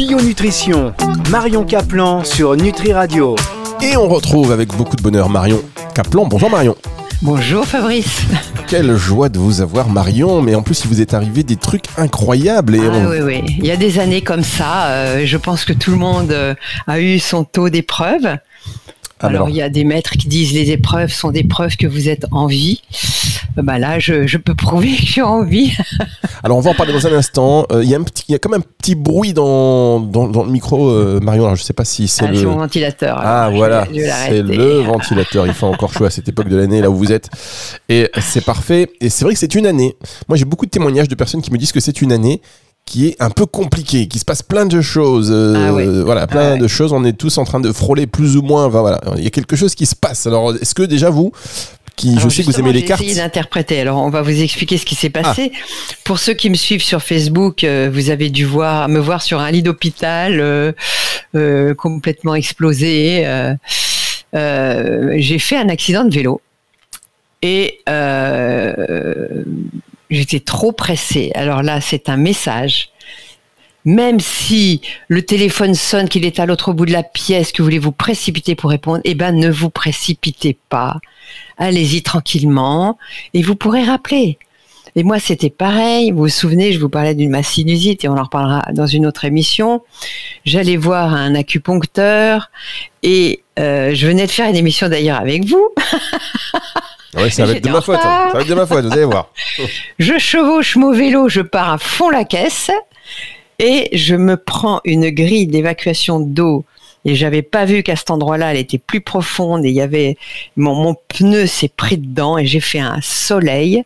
Bio Nutrition, Marion Caplan sur Nutri Radio. Et on retrouve avec beaucoup de bonheur Marion Caplan. Bonjour Marion. Bonjour Fabrice. Quelle joie de vous avoir Marion, mais en plus il vous est arrivé des trucs incroyables. Et ah, Oui, oui, il y a des années comme ça, euh, je pense que tout le monde euh, a eu son taux d'épreuve. Alors, il y a des maîtres qui disent les épreuves sont des preuves que vous êtes en vie. Euh, bah là, je, peux prouver que je suis en vie. Alors, on va en parler dans un instant. Euh, il y a un petit, il y a comme un petit bruit dans, dans, le micro, euh, Marion. Alors, je sais pas si c'est ah, le. mon ventilateur. Ah voilà, c'est le ventilateur. Il fait encore chaud à cette époque de l'année là où vous êtes, et c'est parfait. Et c'est vrai que c'est une année. Moi, j'ai beaucoup de témoignages de personnes qui me disent que c'est une année qui est un peu compliqué, qui se passe plein de choses. Euh, ah voilà, plein ah de choses. On est tous en train de frôler plus ou moins. voilà, il y a quelque chose qui se passe. Alors, est-ce que déjà vous, qui, je sais que vous aimez les cartes. d'interpréter. Alors, on va vous expliquer ce qui s'est passé. Ah. Pour ceux qui me suivent sur Facebook, euh, vous avez dû voir, me voir sur un lit d'hôpital euh, complètement explosé. J'ai fait un accident de vélo et j'étais trop pressée. Alors là, c'est un message. Même si le téléphone sonne, qu'il est à l'autre bout de la pièce, que vous voulez vous précipiter pour répondre, eh ben, ne vous précipitez pas. Allez-y tranquillement et vous pourrez rappeler. Et moi, c'était pareil. Vous vous souvenez, je vous parlais d'une ma sinusite et on en reparlera dans une autre émission. J'allais voir un acupuncteur et euh, je venais de faire une émission d'ailleurs avec vous. Oui, ça va être de ma faute. Hein. Ça va être de ma faute, vous allez voir. je chevauche mon vélo, je pars à fond la caisse et je me prends une grille d'évacuation d'eau. Et j'avais pas vu qu'à cet endroit-là, elle était plus profonde et il y avait mon, pneu s'est pris dedans et j'ai fait un soleil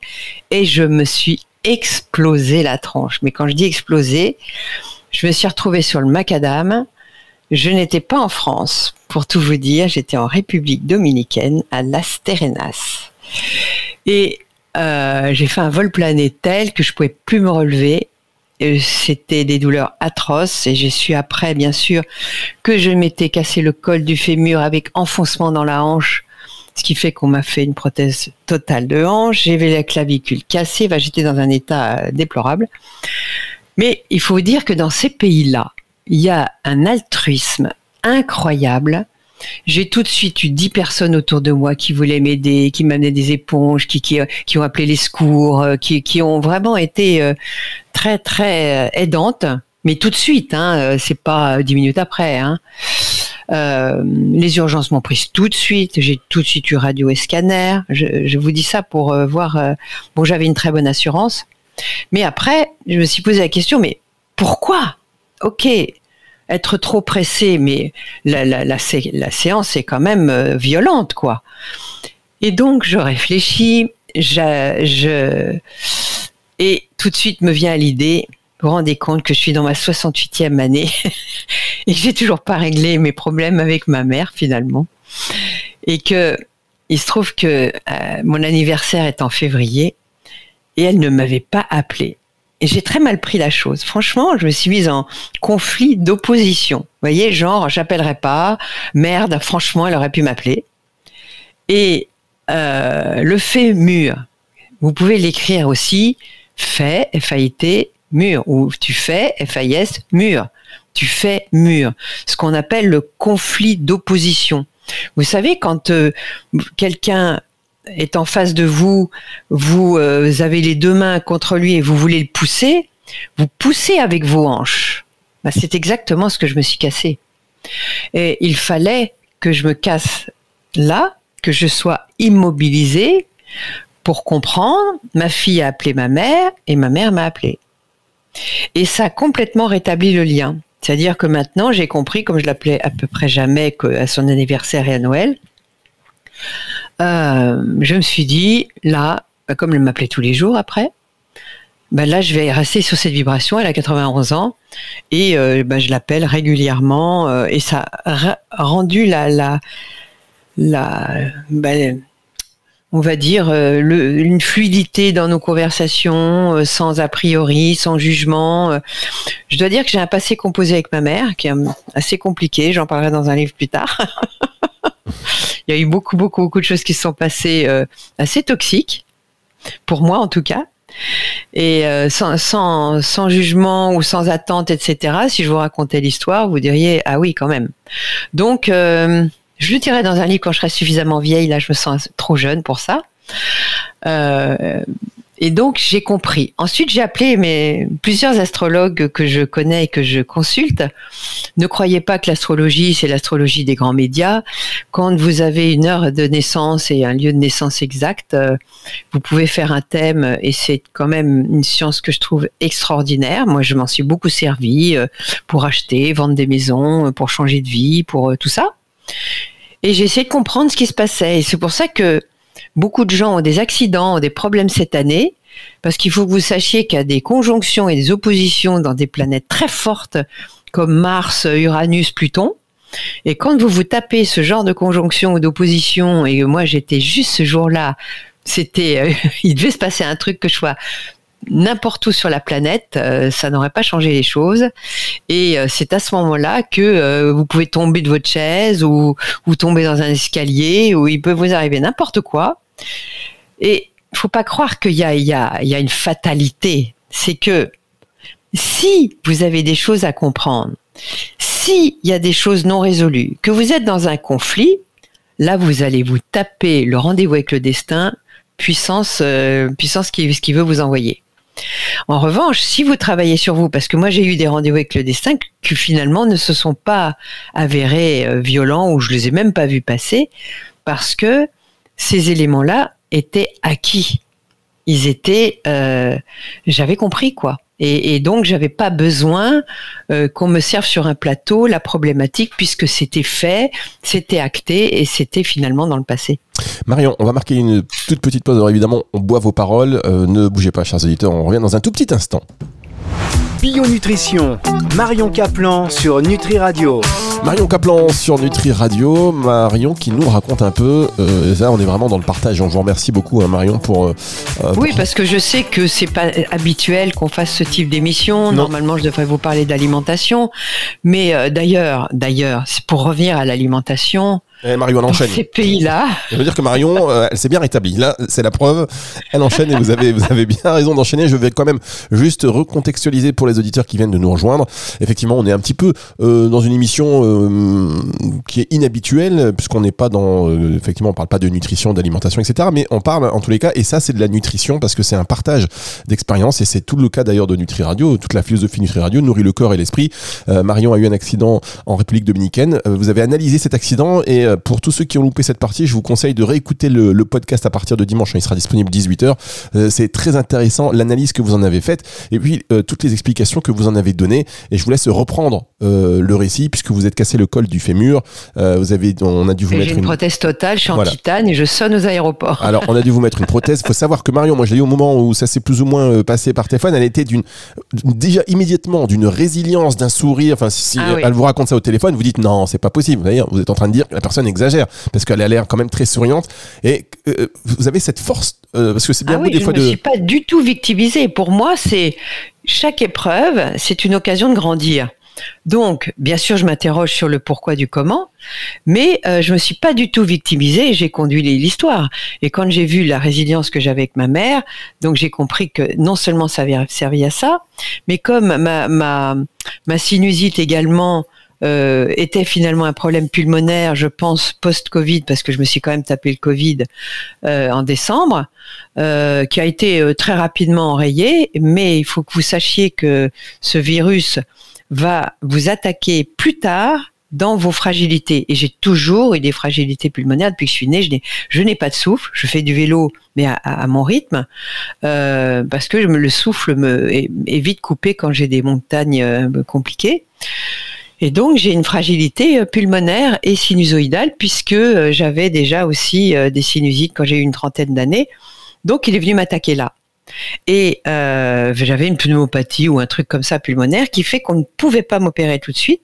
et je me suis explosé la tranche. Mais quand je dis explosé, je me suis retrouvée sur le macadam. Je n'étais pas en France, pour tout vous dire, j'étais en République dominicaine à Las Terrenas. Et euh, j'ai fait un vol plané tel que je pouvais plus me relever. C'était des douleurs atroces et j'ai su après, bien sûr, que je m'étais cassé le col du fémur avec enfoncement dans la hanche, ce qui fait qu'on m'a fait une prothèse totale de hanche. J'avais la clavicule cassée, j'étais dans un état euh, déplorable. Mais il faut dire que dans ces pays-là, il y a un altruisme incroyable j'ai tout de suite eu dix personnes autour de moi qui voulaient m'aider, qui m'amenaient des éponges, qui, ont appelé les secours, euh, qui, ont vraiment été euh, très très euh, aidantes. Mais tout de suite, hein, c'est pas dix minutes après. Hein. Les urgences m'ont prise tout de suite. J'ai tout de suite eu radio et scanner. Je vous dis ça pour voir. bon, j'avais une très bonne assurance. Mais après, je me suis posé la question, mais pourquoi? Ok, être trop pressé, mais la, la, la, séance est quand même euh, violente, quoi. Et donc, je réfléchis, et tout de suite me vient l'idée, vous vous rendez compte que je suis dans ma 68e année et j'ai toujours pas réglé mes problèmes avec ma mère, finalement. Et que, il se trouve que euh, mon anniversaire est en février et elle ne m'avait pas appelé. Et j'ai très mal pris la chose. Franchement, je me suis mise en conflit d'opposition. Vous voyez, genre, j'appellerai pas. Merde, franchement, elle aurait pu m'appeler. Et euh, le fait mur, vous pouvez l'écrire aussi fait, F-A-I-T, mur, ou tu fais, F-A-I-S, mur. Tu fais mur. Ce qu'on appelle le conflit d'opposition. Vous savez, quand euh, quelqu'un est en face de vous, vous euh, avez les deux mains contre lui et vous voulez le pousser, vous poussez avec vos hanches. Bah, c'est exactement ce que je me suis cassé. Et il fallait que je me casse là, que je sois immobilisé pour comprendre. Ma fille a appelé ma mère et ma mère m'a appelé. Et ça a complètement rétabli le lien. C'est-à-dire que maintenant, j'ai compris, comme je l'appelais à peu près jamais à son anniversaire et à Noël, euh, je me suis dit, là, bah, comme elle m'appelait tous les jours après, bah, là, je vais rester sur cette vibration. Elle a 91 ans et euh, bah, je l'appelle régulièrement euh, et ça a rendu la, la, la on va dire, une fluidité dans nos conversations, sans a priori, sans jugement. Je dois dire que j'ai un passé composé avec ma mère, qui est assez compliqué, j'en parlerai dans un livre plus tard. Il y a eu beaucoup, beaucoup, beaucoup de choses qui se sont passées euh, assez toxiques, pour moi en tout cas. Et euh, sans, sans, sans, jugement ou sans attente, etc., si je vous racontais l'histoire, vous diriez Ah oui, quand même. Donc, euh, je le dirais dans un livre quand je serai suffisamment vieille. Là, je me sens trop jeune pour ça. Euh, et donc j'ai compris. Ensuite j'ai appelé mes plusieurs astrologues que je connais et que je consulte. Ne croyez pas que l'astrologie c'est l'astrologie des grands médias. Quand vous avez une heure de naissance et un lieu de naissance exact, euh, vous pouvez faire un thème et c'est quand même une science que je trouve extraordinaire. Moi je m'en suis beaucoup servi euh, pour acheter, vendre des maisons, pour changer de vie, pour euh, tout ça. Et j'ai essayé de comprendre ce qui se passait et c'est pour ça que Beaucoup de gens ont des accidents, ont des problèmes cette année, parce qu'il faut que vous sachiez qu'il y a des conjonctions et des oppositions dans des planètes très fortes comme Mars, Uranus, Pluton. Et quand vous vous tapez ce genre de conjonction ou d'opposition, et moi j'étais juste ce jour-là, c'était, euh, il devait se passer un truc que je sois n'importe où sur la planète, euh, ça n'aurait pas changé les choses. Et euh, c'est à ce moment-là que vous pouvez tomber de votre chaise ou tomber dans un escalier ou il peut vous arriver n'importe quoi. Et il faut pas croire qu'il y, a, une fatalité. C'est que si vous avez des choses à comprendre, s'il y a des choses non résolues, que vous êtes dans un conflit, là vous allez vous taper le rendez-vous avec le destin, puissance, puissance qui, qui veut vous envoyer. En revanche, si vous travaillez sur vous, parce que moi j'ai eu des rendez-vous avec le destin qui finalement ne se sont pas avérés euh, violents ou je les ai même pas vus passer, parce que ces éléments-là étaient acquis. Ils étaient, euh, j'avais compris quoi. Et, et donc, j'avais pas besoin euh, qu'on me serve sur un plateau la problématique puisque c'était fait, c'était acté et c'était finalement dans le passé. Marion, on va marquer une toute petite pause. Alors évidemment, on boit vos paroles. Euh, ne bougez pas, chers auditeurs. On revient dans un tout petit instant. Bio Nutrition, Marion Caplan sur Nutri Radio. Marion Caplan sur Nutri Radio, Marion qui nous raconte un peu, euh, là on est vraiment dans le partage, on vous remercie beaucoup hein, Marion pour, euh, Oui parce que je sais que c'est pas habituel qu'on fasse ce type d'émission, normalement je devrais vous parler d'alimentation, mais d'ailleurs, d'ailleurs, c'est pour revenir à l'alimentation, Marion, elle enchaîne. ces pays-là. Ça veut dire que Marion, euh, elle s'est bien rétablie. Là, c'est la preuve. Elle enchaîne et vous avez, vous avez bien raison d'enchaîner. Je vais quand même juste recontextualiser pour les auditeurs qui viennent de nous rejoindre. Effectivement, on est un petit peu euh, dans une émission euh, qui est inhabituelle puisqu'on n'est pas dans, effectivement, on parle pas de nutrition, d'alimentation, etc. Mais on parle en tous les cas, et ça, c'est de la nutrition parce que c'est un partage d'expérience et c'est tout le cas d'ailleurs de Nutri Radio. Toute la philosophie Nutri Radio nourrit le corps et l'esprit. Marion a eu un accident en République dominicaine. vous avez analysé cet accident et pour tous ceux qui ont loupé cette partie, je vous conseille de réécouter le, podcast à partir de dimanche. Il sera disponible 18h. Euh, c'est très intéressant l'analyse que vous en avez faite et puis euh, toutes les explications que vous en avez données. Et je vous laisse reprendre euh, le récit puisque vous êtes cassé le col du fémur. vous avez, on a dû vous mettre une, prothèse totale. Je suis en titane et je sonne aux aéroports. Alors on a dû vous mettre une prothèse. Il faut savoir que Marion, moi je l'ai eu au moment où ça s'est plus ou moins passé par téléphone. Elle était d'une déjà immédiatement d'une résilience, d'un sourire. Enfin, si ah elle vous raconte ça au téléphone, vous dites non, c'est pas possible. D'ailleurs, vous êtes en train de dire que la personne exagère parce qu'elle a l'air quand même très souriante. Et euh, vous avez cette force euh, parce que c'est bien ah des fois de. Je ne suis pas du tout victimisée. Pour moi, c'est chaque épreuve, c'est une occasion de grandir. Donc, bien sûr, je m'interroge sur le pourquoi du comment, mais euh, je me suis pas du tout victimisée. J'ai conduit l'histoire. Et quand j'ai vu la résilience que j'avais avec ma mère, donc j'ai compris que non seulement ça avait servi à ça, mais comme ma, ma, ma sinusite également euh, était finalement un problème pulmonaire, je pense, post-Covid, parce que je me suis quand même tapé le Covid euh, en décembre, euh, qui a été très rapidement enrayé, mais il faut que vous sachiez que ce virus va vous attaquer plus tard dans vos fragilités. Et j'ai toujours eu des fragilités pulmonaires depuis que je suis née. Je n'ai pas de souffle. Je fais du vélo, mais à, mon rythme, parce que le souffle me est, vite coupé quand j'ai des montagnes compliquées. Et donc j'ai une fragilité euh, pulmonaire et sinusoïdale puisque euh, j'avais déjà aussi euh, des sinusites quand j'ai eu une trentaine d'années. Donc il est venu m'attaquer là. Et j'avais une pneumopathie ou un truc comme ça pulmonaire qui fait qu'on ne pouvait pas m'opérer tout de suite.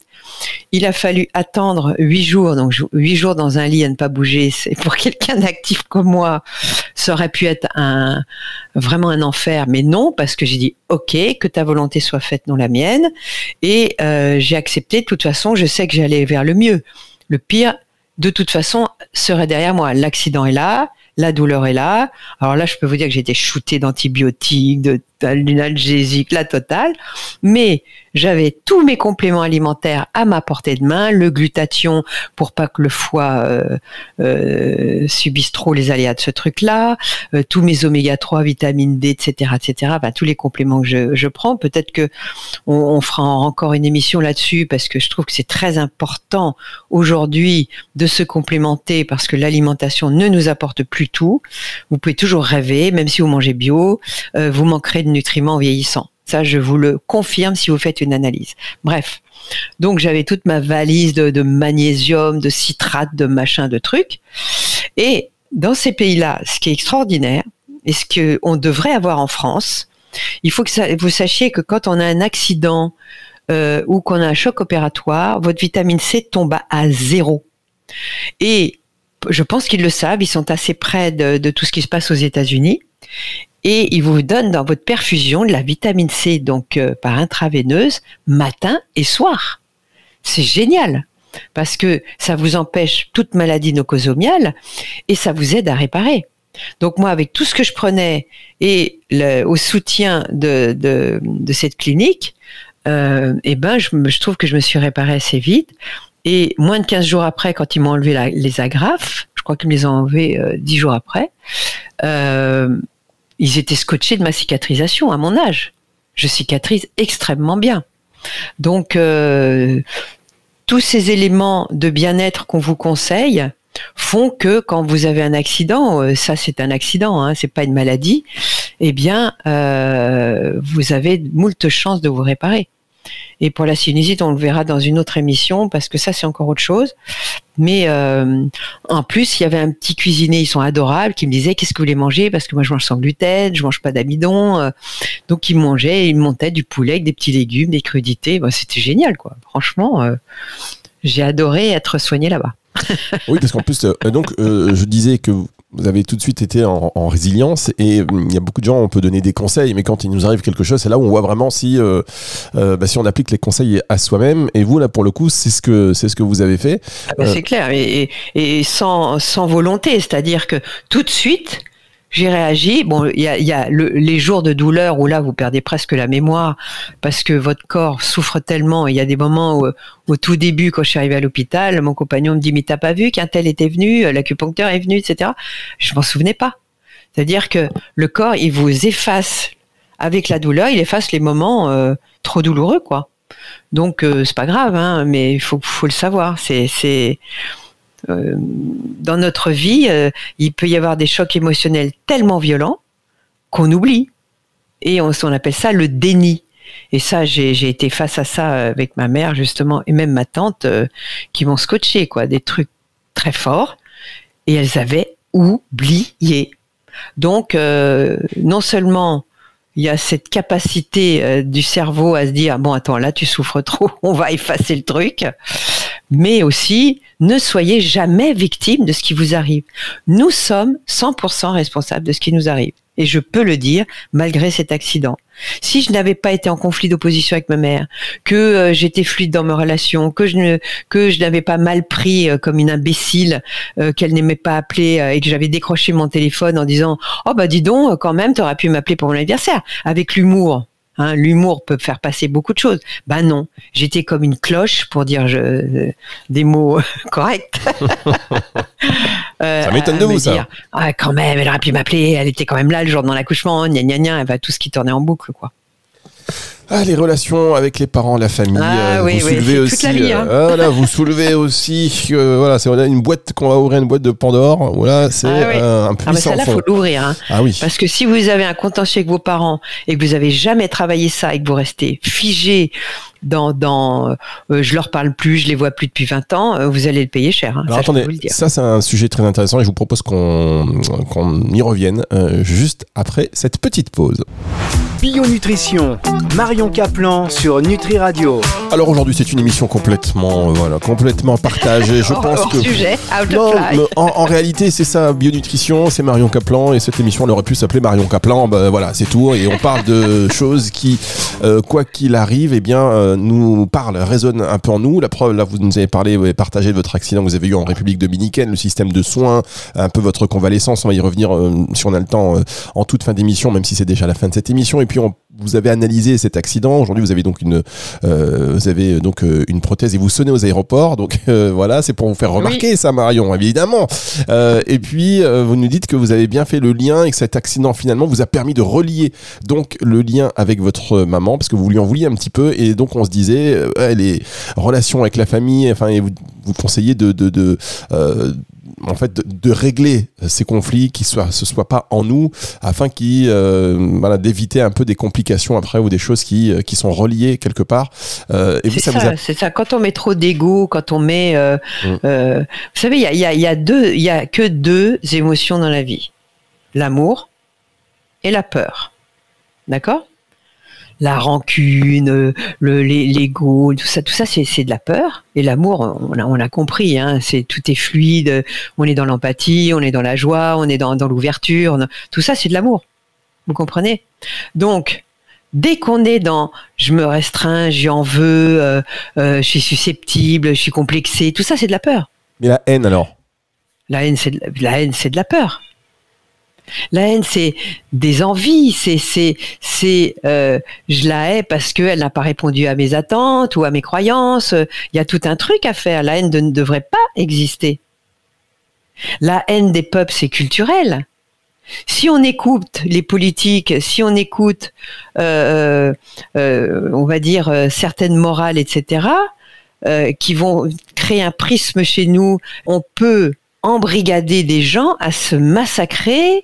Il a fallu attendre huit jours, donc huit jours dans un lit à ne pas bouger. C'est pour quelqu'un d'actif comme moi, ça aurait pu être vraiment un enfer, mais non parce que j'ai dit ok, que ta volonté soit faite, non la mienne, et euh, j'ai accepté. De toute façon, je sais que j'allais vers le mieux. Le pire, de toute façon, serait derrière moi. L'accident est là, la douleur est là. Alors là, je peux vous dire que j'ai été shootée d'antibiotiques, de d'une algésique, la totale. Mais j'avais tous mes compléments alimentaires à ma portée de main, le glutathion pour pas que le foie euh, euh, subisse trop les aléas de ce truc-là, euh, tous mes oméga 3, vitamine D, etc., etc. Ben, tous les compléments que je, je prends. Peut-être que on, fera encore une émission là-dessus parce que je trouve que c'est très important aujourd'hui de se complémenter parce que l'alimentation ne nous apporte plus tout. Vous pouvez toujours rêver, même si vous mangez bio, vous manquerez de nutriments vieillissants. Ça, je vous le confirme si vous faites une analyse. Bref. Donc, j'avais toute ma valise de, magnésium, de citrate, de machin, de trucs. Et dans ces pays-là, ce qui est extraordinaire, et ce qu'on devrait avoir en France, il faut que vous sachiez que quand on a un accident euh, ou qu'on a un choc opératoire, votre vitamine C tombe à zéro. Et je pense qu'ils le savent, ils sont assez près de, de tout ce qui se passe aux États-Unis et il vous donne dans votre perfusion de la vitamine C donc euh, par intraveineuse matin et soir. C'est génial parce que ça vous empêche toute maladie nocosomiale et ça vous aide à réparer. Donc moi, avec tout ce que je prenais et le, au soutien de, de, de cette clinique, euh, eh ben, je, je, trouve que je me suis réparé assez vite. Et moins de 15 jours après, quand ils m'ont enlevé les agrafes, je crois qu'ils me les ont enlevés euh, 10 jours après, euh, ils étaient scotchés de ma cicatrisation à mon âge. Je cicatrise extrêmement bien. Donc, euh, tous ces éléments de bien-être qu'on vous conseille font que quand vous avez un accident, euh, ça c'est un accident, hein, c'est pas une maladie, eh bien, euh, vous avez moult chances de vous réparer. Et pour la sinusite, on le verra dans une autre émission parce que ça, c'est encore autre chose. Mais euh, en plus, il y avait un petit cuisinier, ils sont adorables, qui me disait qu'est-ce que vous voulez manger? Parce que moi je mange sans gluten, je mange pas d'amidon. Euh. donc il mangeait, il montait du poulet avec des petits légumes, des crudités. C'était génial, quoi. Franchement, euh, j'ai adoré être soigné là-bas. oui, parce qu'en plus, donc je disais que vous avez tout de suite été en, résilience et hum, il y a beaucoup de gens, on peut donner des conseils, mais quand il nous arrive quelque chose, c'est là où on voit vraiment si, euh, euh, bah, si on applique les conseils à soi-même. Et vous, là, pour le coup, c'est ce que, c'est ce que vous avez fait. Ah bah, c'est clair, et, et sans, sans volonté, c'est-à-dire que tout de suite, j'ai réagi. Bon, il y a, les jours de douleur où là vous perdez presque la mémoire parce que votre corps souffre tellement. Il y a des moments où, au tout début, quand je suis arrivée à l'hôpital, mon compagnon me dit mais t'as pas vu qu'un tel était venu, l'acupuncteur est venu, etc. Je m'en souvenais pas. C'est-à-dire que le corps, il vous efface avec la douleur, il efface les moments euh, trop douloureux, quoi. Donc euh, c'est pas grave, hein, mais il faut, le savoir. C'est, euh, dans notre vie, euh, il peut y avoir des chocs émotionnels tellement violents qu'on oublie. Et on, on, appelle ça le déni. Et ça, j'ai été face à ça avec ma mère, justement, et même ma tante, euh, qui m'ont scotché, quoi, des trucs très forts. Et elles avaient oublié. Donc, non seulement il y a cette capacité du cerveau à se dire, bon, attends, là, tu souffres trop, on va effacer le truc mais aussi ne soyez jamais victime de ce qui vous arrive. Nous sommes 100% responsables de ce qui nous arrive. Et je peux le dire malgré cet accident. Si je n'avais pas été en conflit d'opposition avec ma mère, que euh, j'étais fluide dans mes relations, que je ne, que je n'avais pas mal pris euh, comme une imbécile, euh, qu'elle n'aimait pas appeler et que j'avais décroché mon téléphone en disant oh bah dis donc quand même t'aurais pu m'appeler pour mon anniversaire avec l'humour. Hein, l'humour peut faire passer beaucoup de choses. Ben non, j'étais comme une cloche pour dire je, des mots corrects. euh, ça m'étonne de vous ça. Ah, quand même, elle aurait pu m'appeler. Elle était quand même là le jour de mon accouchement. Gna gna gna. va tout ce qui tournait en boucle quoi. Ah, les relations avec les parents, la famille. Ah, euh, oui, vous soulevez aussi. Toute la vie, hein. euh, voilà, vous soulevez aussi. Euh, voilà, c'est une boîte qu'on va ouvrir, une boîte de Pandore. Voilà, c'est ah, oui. un puissant. Ah, mais ça, faut l'ouvrir. Hein. Ah oui. Parce que si vous avez un contentieux avec vos parents et que vous avez jamais travaillé ça et que vous restez figé dans, dans je leur parle plus, je les vois plus depuis 20 ans, vous allez le payer cher. Hein. Alors ça, attendez, ça c'est un sujet très intéressant et je vous propose qu'on qu'on y revienne juste après cette petite pause. Bio Nutrition, Marion Caplan sur Nutri Radio. Alors aujourd'hui c'est une émission complètement, euh, voilà, complètement partagée. Je pense que sujet, out non, of fly. mais en, en réalité c'est ça, bionutrition, c'est Marion Caplan et cette émission elle aurait pu s'appeler Marion Caplan. Ben voilà, c'est tout et on parle de choses qui, euh, quoi qu'il arrive, eh bien euh, nous parlent, résonnent un peu en nous. La preuve, là vous nous avez parlé, vous avez partagé de votre accident que vous avez eu en République dominicaine, le système de soins, un peu votre convalescence. On va y revenir euh, si on a le temps euh, en toute fin d'émission, même si c'est déjà la fin de cette émission. Et puis on, vous avez analysé cet accident. Aujourd'hui vous avez donc une, euh, vous avez donc euh, une prothèse et vous sonnez aux aéroports. Donc euh, voilà, c'est pour vous faire remarquer ça, Marion, évidemment. Euh, et puis vous nous dites que vous avez bien fait le lien et que cet accident finalement vous a permis de relier donc le lien avec votre maman parce que vous lui en vouliez un petit peu et donc on se disait les relations avec la famille. Enfin, et vous, vous conseillez de, de, de en fait de, de régler ces conflits qui soient ce soit pas en nous afin euh, voilà d'éviter un peu des complications après ou des choses qui euh, qui sont reliées quelque part euh, et C'est ça, a ça, c'est ça. Quand on met trop d'ego, quand on met, euh, euh, vous savez, il y a, y a deux, il y a que deux émotions dans la vie l'amour et la peur. D'accord? La rancune, le, l'ego, tout ça, tout ça, c'est, de la peur. Et l'amour, on a, on a compris, hein, c'est tout est fluide. On est dans l'empathie, on est dans la joie, on est dans, dans l'ouverture. Tout ça, c'est de l'amour. Vous comprenez? Donc, dès qu'on est dans je me restreins, j'en veux, euh, euh, je suis susceptible, je suis complexé, tout ça c'est de la peur. mais la haine alors? La haine c'est de, la haine c'est de la peur. La haine c'est des envies, c'est c'est euh, je la hais parce qu'elle n'a pas répondu à mes attentes ou à mes croyances. Il y a tout un truc à faire. La haine ne devrait pas exister. La haine des peuples c'est culturel. Si on écoute les politiques, si on écoute, euh, euh, on va dire, certaines morales, etc., qui vont créer un prisme chez nous, on peut embrigader des gens à se massacrer,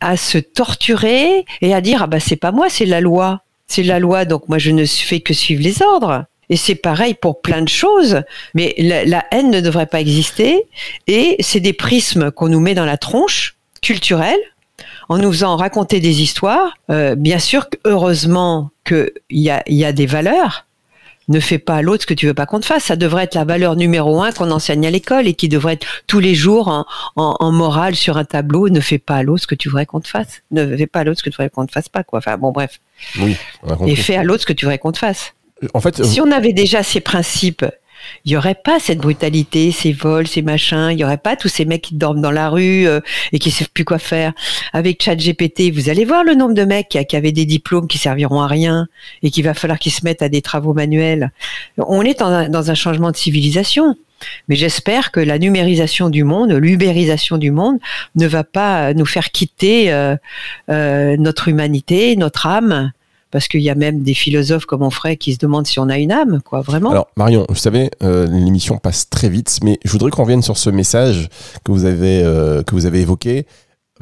à se torturer et à dire ah bah c'est pas moi, c'est la loi, c'est la loi, donc moi je ne fais que suivre les ordres. Et c'est pareil pour plein de choses, mais la, haine ne devrait pas exister. Et c'est des prismes qu'on nous met dans la tronche culturelle en nous faisant raconter des histoires. Euh, bien sûr, heureusement qu'il y a, y a des valeurs. Ne fais pas à l'autre ce que tu veux pas qu'on te fasse. Ça devrait être la valeur numéro un qu'on enseigne à l'école et qui devrait être tous les jours en, en, en morale sur un tableau. Ne fais pas à l'autre ce que tu voudrais qu'on te fasse. Ne fais pas à l'autre ce que tu voudrais qu'on te fasse pas. Quoi. Enfin bon, bref. oui Et fais à l'autre ce que tu voudrais qu'on te fasse. en fait Si on avait déjà ces principes, il n'y aurait pas cette brutalité, ces vols, ces machins, il n'y aurait pas tous ces mecs qui dorment dans la rue euh, et qui ne savent plus quoi faire. Avec ChatGPT, vous allez voir le nombre de mecs qui, avaient des diplômes qui serviront à rien et qu'il va falloir qu'ils se mettent à des travaux manuels. On est dans un, dans un changement de civilisation. Mais j'espère que la numérisation du monde, l'ubérisation du monde, ne va pas nous faire quitter euh, euh, notre humanité, notre âme, parce qu'il y a même des philosophes comme on ferait qui se demandent si on a une âme, quoi, vraiment. Alors Marion, vous savez, euh, l'émission passe très vite, mais je voudrais qu'on revienne sur ce message que vous avez euh, que vous avez évoqué,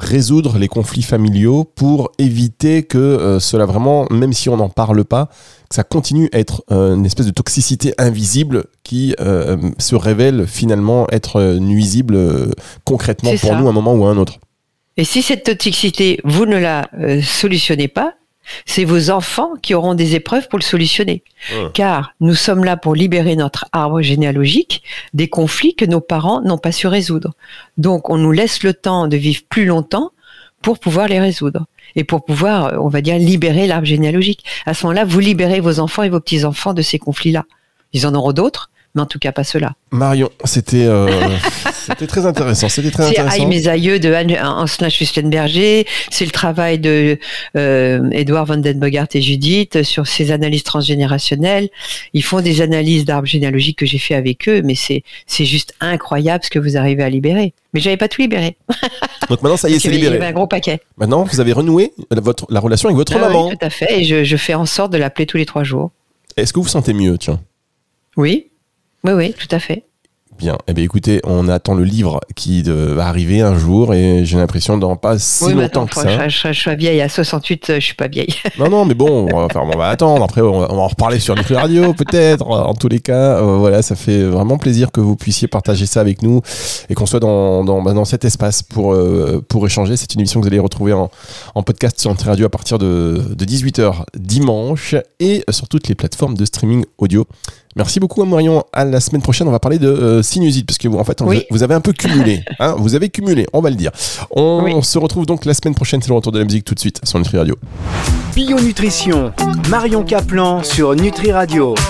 résoudre les conflits familiaux pour éviter que euh, cela vraiment, même si on n'en parle pas, que ça continue à être euh, une espèce de toxicité invisible qui euh, se révèle finalement être nuisible concrètement pour ça. nous à un moment ou à un autre. Et si cette toxicité, vous ne la solutionnez pas, c'est vos enfants qui auront des épreuves pour le solutionner. Ouais. Car nous sommes là pour libérer notre arbre généalogique des conflits que nos parents n'ont pas su résoudre. Donc on nous laisse le temps de vivre plus longtemps pour pouvoir les résoudre et pour pouvoir, euh, on va dire, libérer l'arbre généalogique. À ce moment-là, vous libérez vos enfants et vos petits-enfants de ces conflits-là. Ils en auront d'autres, mais en tout cas pas ceux-là. Marion, c'était euh, c'était très intéressant, c'était très C'est Aïe intéressant. mes aïeux de Anne- Ancelin Schüstenberger, c'est le travail de euh, Edouard Van den Bogart et Judith sur ces analyses transgénérationnelles. Ils font des analyses d'arbres généalogiques que j'ai fait avec eux, mais c'est c'est juste incroyable ce que vous arrivez à libérer. Mais j'avais pas tout libéré. Donc maintenant ça y est, c'est avait- il y avait libéré. un gros paquet. Maintenant, vous avez renoué la, votre, la relation avec votre Ah oui, maman. tout à fait. Et je, je fais en sorte de l'appeler tous les trois jours. Est-ce que vous vous sentez mieux, tiens? Oui, oui, oui, tout à fait. Bien. Eh bien, écoutez, on attend le livre qui va arriver un jour et j'ai l'impression d'en pas si longtemps que ça. Je, je, je, suis vieille à 68, je suis pas vieille. Non, non, mais bon, on va, faire, on va attendre. Après, on va, en reparler sur notre radio, peut-être. En tous les cas, euh, voilà, ça fait vraiment plaisir que vous puissiez partager ça avec nous et qu'on soit dans, dans, bah, dans, cet espace pour, euh, pour échanger. C'est une émission que vous allez retrouver en, en podcast sur Nutri Radio à partir de, de 18h dimanche et sur toutes les plateformes de streaming audio. Merci beaucoup, Marion. À la semaine prochaine, on va parler de euh, sinusite, parce que vous, en fait, vous avez un peu cumulé. Hein vous avez cumulé, on va le dire. On, se retrouve donc la semaine prochaine, c'est le retour de la musique tout de suite sur Nutri Radio. Bio Nutrition, Marion Caplan sur Nutri Radio.